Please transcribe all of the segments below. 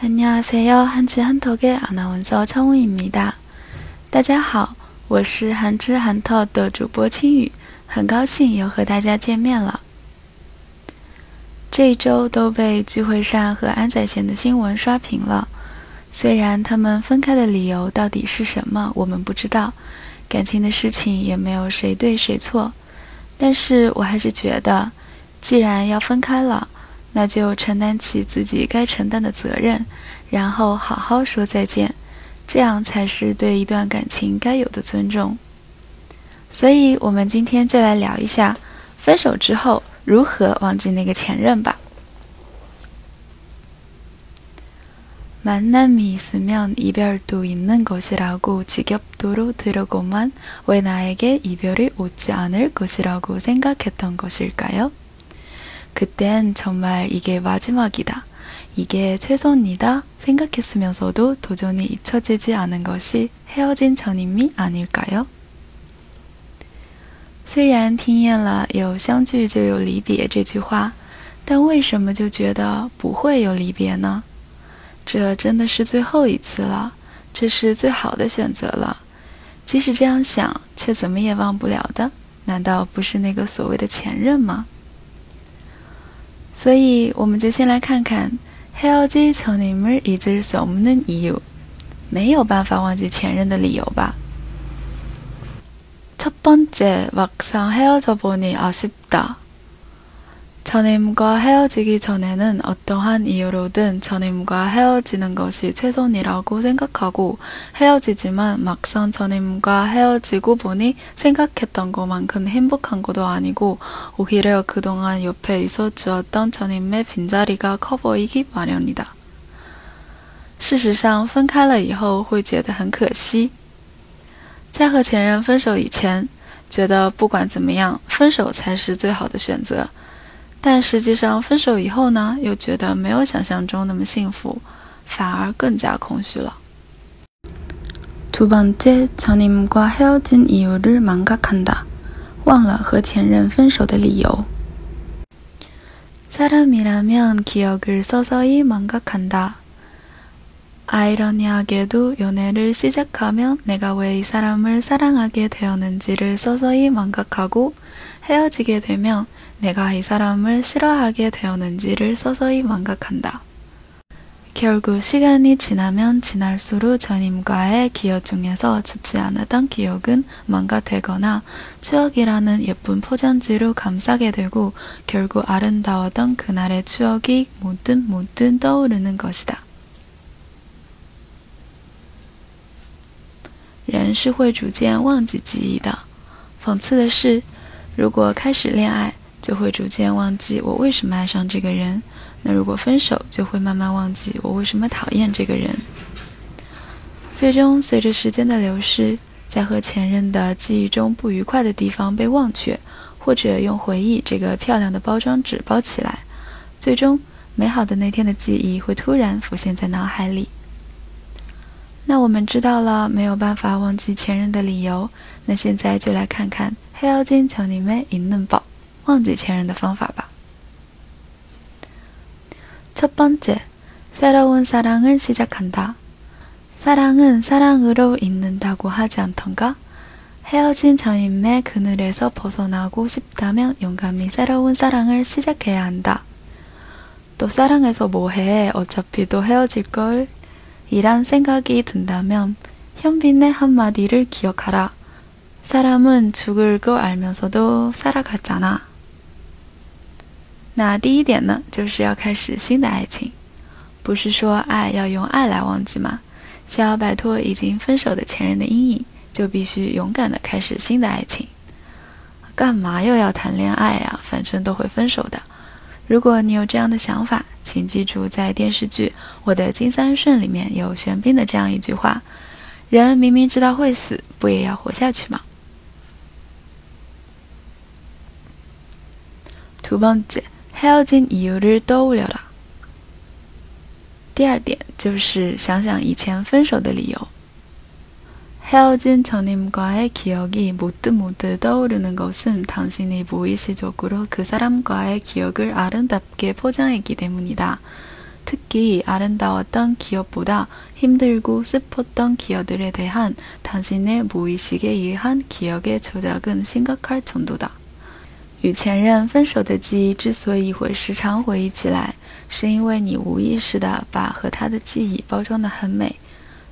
안녕하세요 한치한턱의아나운서창우입니다大家好，我是韩知韩透的主播青雨，很高兴又和大家见面了。这一周都被聚会上和安宰贤的新闻刷屏了。虽然他们分开的理由到底是什么，我们不知道，感情的事情也没有谁对谁错，但是我还是觉得，既然要分开了， 那就承担起自己该承担的责任，然后好好说再见，这样才是对一段感情该有的尊重。所以，我们今天就来聊一下，分手之后如何忘记那个前任吧。만남이있으면이별도있는것이라고지겹도록들으고만왜나에게이별이오지않을것이라고생각했던것일까요 그땐정말이게마지막이다이게최선이다생각했으면서도도전히잊혀지지않은것이헤어진전임이아닐까요虽然听厌了“有相聚就有离别”这句话，但为什么就觉得不会有离别呢？这真的是最后一次了，这是最好的选择了。即使这样想，却怎么也忘不了的，难道不是那个所谓的前任吗？ 所以，我们就先来看看헤어지전임을잊을수없는이유没有办法忘记前任的理由吧。첫번째막상헤어져보니아쉽다 전임과 헤어지기 전에는 어떠한 이유로든 전임과 헤어지는 것이 최선이라고 생각하고 헤어지지만 막상 전임과 헤어지고 보니 생각했던 것만큼 행복한 것도 아니고 오히려 그동안 옆에 있어 주었던 전임의 빈자리가 커 보이기 마련이다. 事实上，分开了以后会觉得很可惜。在和前任分手以前，觉得不管怎么样，分手才是最好的选择。 但实际上，分手以后呢，又觉得没有想象中那么幸福，反而更加空虚了。두번째전임과헤어진이유를망각한 다， 忘了和前任分手的理由。사람이라면기억을서서히망각한 다。 아이러니하게도 연애를 시작하면 내가 왜 이 사람을 사랑하게 되었는지를 서서히 망각하고 헤어지게 되면 내가 이 사람을 싫어하게 되었는지를 서서히 망각한다. 결국 시간이 지나면 지날수록 전임과의 기억 중에서 좋지 않았던 기억은 망가되거나 추억이라는 예쁜 포장지로 감싸게 되고 결국 아름다웠던 그날의 추억이 모든 모든 떠오르는 것이다. 人是会逐渐忘记记忆的。讽刺的是，如果开始恋爱，就会逐渐忘记我为什么爱上这个人。那如果分手，就会慢慢忘记我为什么讨厌这个人。最终，随着时间的流逝，在和前任的记忆中不愉快的地方被忘却，或者用回忆这个漂亮的包装纸包起来，最终美好的那天的记忆会突然浮现在脑海里。 那我们知道了没有办法忘记前任的理由，那现在就来看看黑妖精求你们一嫩宝。忘记前任的方法吧。첫번째새로운사랑을시작한다사랑은사랑으로있는다고하지않던가헤어진전임의그늘에서벗어나고싶다면용감히새로운사랑을시작해야한다또사랑해서뭐해어차피또헤어질걸 이란생각이든다면현빈의한마디를기억하라사람은죽을거알면서도살아갔잖아那第一点呢，就是要开始新的爱情，不是说爱要用爱来忘记吗？想要摆脱已经分手的前任的阴影，就必须勇敢的开始新的爱情。干嘛又要谈恋爱呀？反正都会分手的。如果你有这样的想法， 请记住，在电视剧《我的金三顺》里面有玄彬的这样一句话：“人明明知道会死，不也要活下去吗？”두번째 헤어진이유를떠올려 라。 第二点就是想想以前分手的理由。 헤어진전임과의기억이모두모두떠오르는것은당신이무의식적으로그사람과의기억을아름답게포장했기때문이다 특히 아름다웠던 기억보다 힘들고 슬펐던 기억들에 대한 당신의 무의식에 의한 기억의 조작은 심각할 정도다. 与前任分手的记忆之所以会时常回忆起来，是因为你无意识的把和他的记忆包装的很美，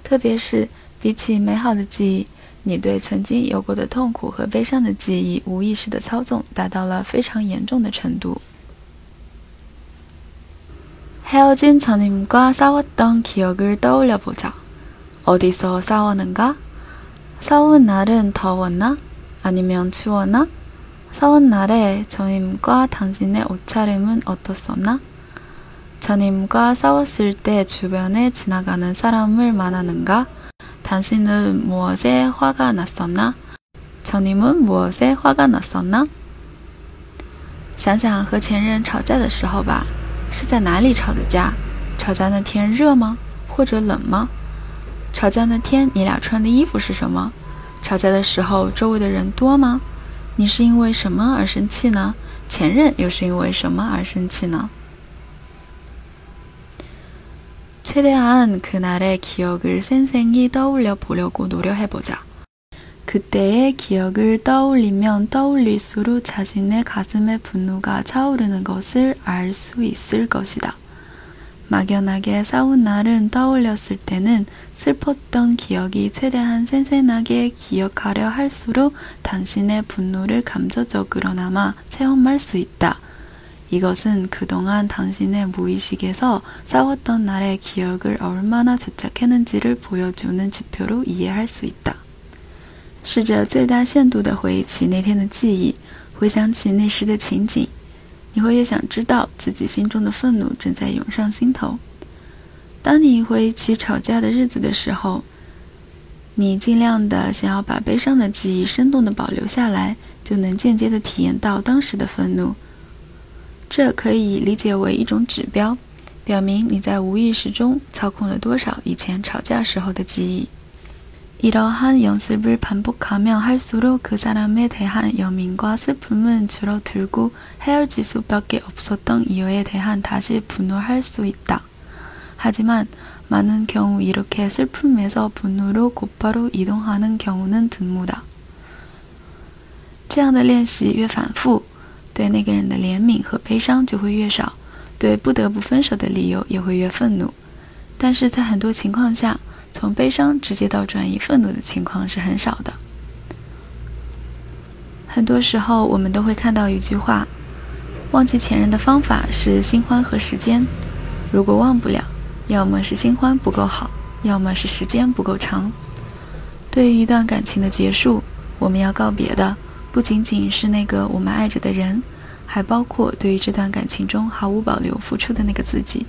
特别是 比起美好的记忆，你对曾经有过的痛苦和悲伤的记忆无意识的操纵达到了非常严重的程度。 헤어진 전임과 싸웠던 기억을 떠올려 보자. 어디서 싸웠는가? 싸운 날은 더웠나? 아니면 추웠나? 싸운 날에 전임과 당신의 옷차림은 어떻었나? 전임과 싸웠을 때 주변에 지나가는 사람을 만나는가? 당신은 무엇에 화가 났었나? 전임은 무엇에 화가 났었나? 想想和前任吵架的时候吧。是在哪里吵的架？吵架那天热吗？或者冷吗？吵架那天你俩穿的衣服是什么？吵架的时候周围的人多吗？你是因为什么而生气呢？前任又是因为什么而生气呢？ 최대한 그날의 기억을 생생히 떠올려 보려고 노력해보자 그때의 기억을 떠올리면 떠올릴수록 자신의 가슴에 분노가 차오르는 것을 알 수 있을 것이다 막연하게 싸운 날은 떠올렸을 때는 슬펐던 기억이 최대한 생생하게 기억하려 할수록 당신의 분노를 감정적으로나마 체험할 수 있다 이것은 그동안 당신의 무의식에서 싸웠던 날의 기억을 얼마나 조작했는지를 보여주는 지표로 이해할 수 있다. 试着最大限度地回忆起那天的记忆，回想起那时的情景，你会越想知道自己心中的愤怒正在涌上心头。当你回忆起吵架的日子的时候，你尽量的想要把悲伤的记忆生动的保留下来，就能间接的体验到当时的愤怒。 这可以理解为一种指标，表明你在无意识中操控了多少以前吵架时候的记忆。이러한연습을반복하면할수록그사람에대한여민과슬픔은줄어들고헤어질수밖에없었던이유에대한다시분노할수있다하지만많은경우이렇게슬픔에서분노로곧바로이동하는경우는드물다这样的练习越反复。 对那个人的怜悯和悲伤就会越少，对不得不分手的理由也会越愤怒。但是在很多情况下，从悲伤直接到转移愤怒的情况是很少的。很多时候，我们都会看到一句话：忘记前任的方法是新欢和时间。如果忘不了，要么是新欢不够好，要么是时间不够长。对于一段感情的结束，我们要告别的。不仅仅是那个我们爱着的人，还包括对于这段感情中毫无保留付出的那个自己。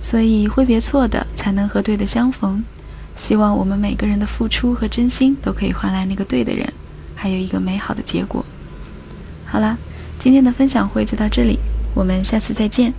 所以挥别错的，才能和对的相逢。希望我们每个人的付出和真心都可以换来那个对的人，还有一个美好的结果。好了，今天的分享会就到这里，我们下次再见。